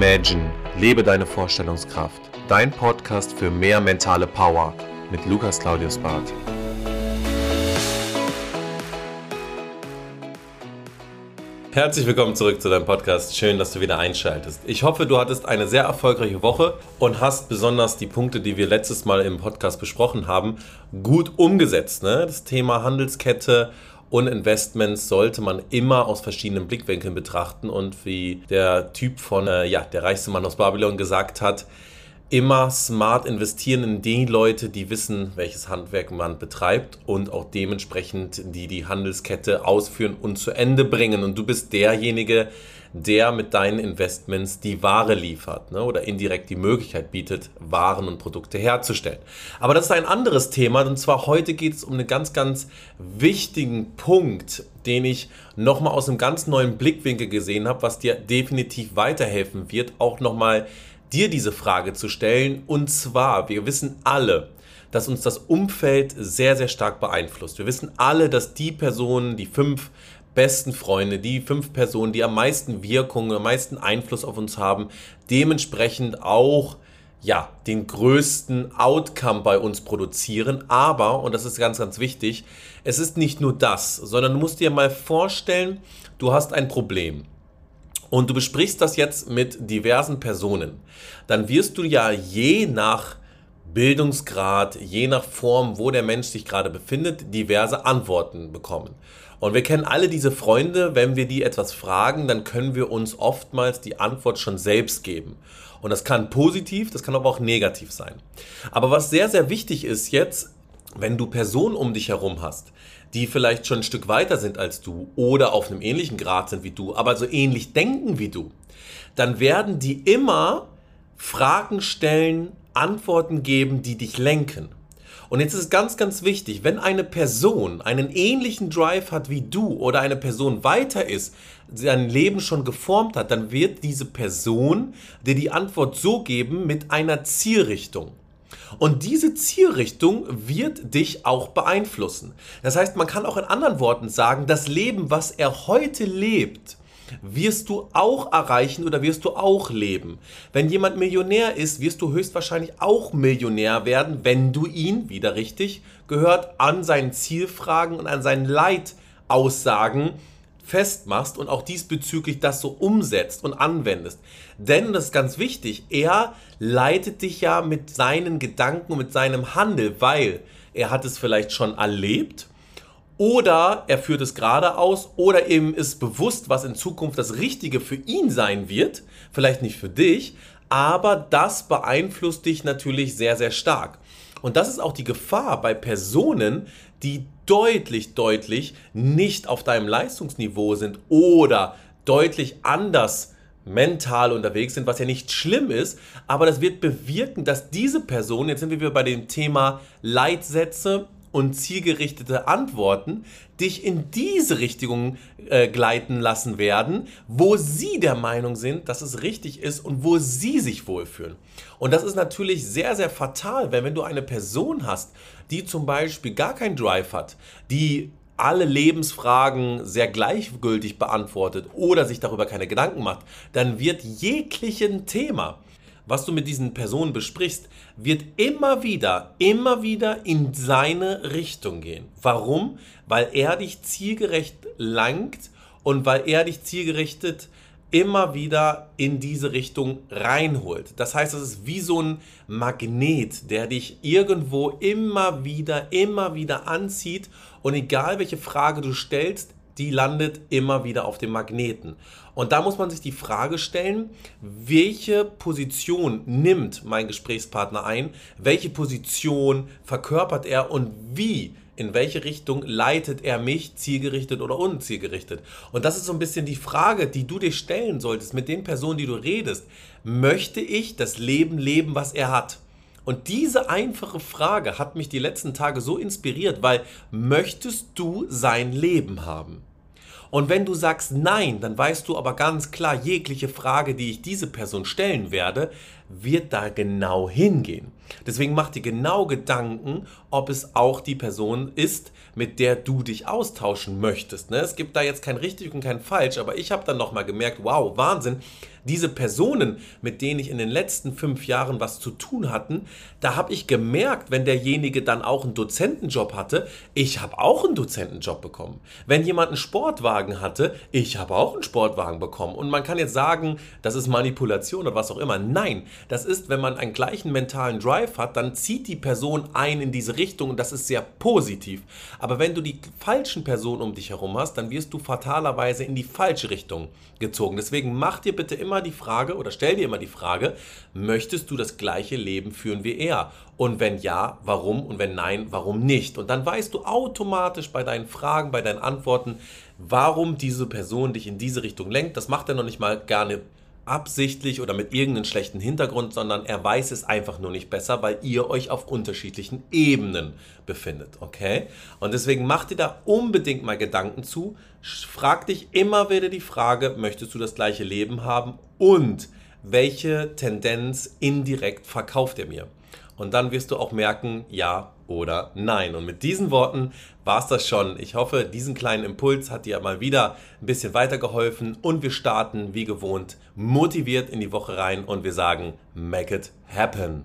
Imagine, lebe deine Vorstellungskraft. Dein Podcast für mehr mentale Power mit Lukas Claudius Barth. Herzlich willkommen zurück zu deinem Podcast. Schön, dass du wieder einschaltest. Ich hoffe, du hattest eine sehr erfolgreiche Woche und hast besonders die Punkte, die wir letztes Mal im Podcast besprochen haben, gut umgesetzt. Ne? Das Thema Handelskette und Investments sollte man immer aus verschiedenen Blickwinkeln betrachten und wie der Typ von, äh, ja, der reichste Mann aus Babylon gesagt hat, immer smart investieren in die Leute, die wissen, welches Handwerk man betreibt und auch dementsprechend die die Handelskette ausführen und zu Ende bringen. Und du bist derjenige, der mit deinen Investments die Ware liefert ne, oder indirekt die Möglichkeit bietet, Waren und Produkte herzustellen. Aber das ist ein anderes Thema und zwar heute geht es um einen ganz, ganz wichtigen Punkt, den ich nochmal aus einem ganz neuen Blickwinkel gesehen habe, was dir definitiv weiterhelfen wird, auch nochmal dir diese Frage zu stellen. Und zwar, wir wissen alle, dass uns das Umfeld sehr, sehr stark beeinflusst. Wir wissen alle, dass die Personen, die fünf besten Freunde, die fünf Personen, die am meisten Wirkung, am meisten Einfluss auf uns haben, dementsprechend auch ja, den größten Outcome bei uns produzieren. Aber, und das ist ganz, ganz wichtig, es ist nicht nur das, sondern du musst dir mal vorstellen, du hast ein Problem und du besprichst das jetzt mit diversen Personen. Dann wirst du ja je nach Bildungsgrad, je nach Form, wo der Mensch sich gerade befindet, diverse Antworten bekommen. Und wir kennen alle diese Freunde, wenn wir die etwas fragen, dann können wir uns oftmals die Antwort schon selbst geben. Und das kann positiv, das kann aber auch negativ sein. Aber was sehr, sehr wichtig ist jetzt, wenn du Personen um dich herum hast, die vielleicht schon ein Stück weiter sind als du oder auf einem ähnlichen Grad sind wie du, aber so ähnlich denken wie du, dann werden die immer Fragen stellen, Antworten geben, die dich lenken. Und jetzt ist ganz, ganz wichtig, wenn eine Person einen ähnlichen Drive hat wie du oder eine Person weiter ist, sein Leben schon geformt hat, dann wird diese Person dir die Antwort so geben mit einer Zielrichtung. Und diese Zielrichtung wird dich auch beeinflussen. Das heißt, man kann auch in anderen Worten sagen, das Leben, was er heute lebt, wirst du auch erreichen oder wirst du auch leben. Wenn jemand Millionär ist, wirst du höchstwahrscheinlich auch Millionär werden, wenn du ihn, wieder richtig gehört, an seinen Zielfragen und an seinen Leitaussagen festmachst und auch diesbezüglich das so umsetzt und anwendest. Denn, das ist ganz wichtig, er leitet dich ja mit seinen Gedanken und mit seinem Handel, weil er hat es vielleicht schon erlebt oder er führt es gerade aus oder eben ist bewusst, was in Zukunft das Richtige für ihn sein wird, vielleicht nicht für dich, aber das beeinflusst dich natürlich sehr, sehr stark. Und das ist auch die Gefahr bei Personen, die deutlich, deutlich nicht auf deinem Leistungsniveau sind oder deutlich anders mental unterwegs sind, was ja nicht schlimm ist, aber das wird bewirken, dass diese Person, jetzt sind wir wieder bei dem Thema Leitsätze und zielgerichtete Antworten dich in diese Richtung äh, gleiten lassen werden, wo sie der Meinung sind, dass es richtig ist und wo sie sich wohlfühlen. Und das ist natürlich sehr, sehr fatal, wenn, wenn du eine Person hast, die zum Beispiel gar keinen Drive hat, die alle Lebensfragen sehr gleichgültig beantwortet oder sich darüber keine Gedanken macht, dann wird jeglichen Thema was du mit diesen Personen besprichst, wird immer wieder, immer wieder in seine Richtung gehen. Warum? Weil er dich zielgerecht langt und weil er dich zielgerichtet immer wieder in diese Richtung reinholt. Das heißt, es ist wie so ein Magnet, der dich irgendwo immer wieder, immer wieder anzieht und egal welche Frage du stellst, die landet immer wieder auf dem Magneten. Und da muss man sich die Frage stellen, welche Position nimmt mein Gesprächspartner ein, welche Position verkörpert er und wie in welche Richtung leitet er mich, zielgerichtet oder unzielgerichtet? Und das ist so ein bisschen die Frage, die du dir stellen solltest mit den Personen, die du redest. Möchte ich das Leben leben, was er hat? Und diese einfache Frage hat mich die letzten Tage so inspiriert, weil möchtest du sein Leben haben? Und wenn du sagst nein, dann weißt du aber ganz klar, jegliche Frage, die ich diese Person stellen werde, wird da genau hingehen. Deswegen mach dir genau Gedanken, ob es auch die Person ist, mit der du dich austauschen möchtest. Ne? Es gibt da jetzt kein richtig und kein falsch, aber ich habe dann nochmal gemerkt, wow, Wahnsinn, diese Personen, mit denen ich in den letzten fünf Jahren was zu tun hatten, da habe ich gemerkt, wenn derjenige dann auch einen Dozentenjob hatte, ich habe auch einen Dozentenjob bekommen. Wenn jemand einen Sportwagen hatte, ich habe auch einen Sportwagen bekommen. Und man kann jetzt sagen, das ist Manipulation oder was auch immer. Nein, das ist, wenn man einen gleichen mentalen Drive hat, dann zieht die Person ein in diese Richtung und das ist sehr positiv. Aber wenn du die falschen Personen um dich herum hast, dann wirst du fatalerweise in die falsche Richtung gezogen. Deswegen mach dir bitte immer die Frage oder stell dir immer die Frage, möchtest du das gleiche Leben führen wie er? Und wenn ja, warum? Und wenn nein, warum nicht? Und dann weißt du automatisch bei deinen Fragen, bei deinen Antworten, warum diese Person dich in diese Richtung lenkt. Das macht er noch nicht mal gerne absichtlich oder mit irgendeinem schlechten Hintergrund, sondern er weiß es einfach nur nicht besser, weil ihr euch auf unterschiedlichen Ebenen befindet, okay? Und deswegen mach dir da unbedingt mal Gedanken zu. Frag dich immer wieder die Frage, möchtest du das gleiche Leben haben und welche Tendenz indirekt verkauft er mir? Und dann wirst du auch merken, ja oder nein. Und mit diesen Worten war es das schon. Ich hoffe, diesen kleinen Impuls hat dir mal wieder ein bisschen weitergeholfen. Und wir starten wie gewohnt motiviert in die Woche rein und wir sagen, make it happen.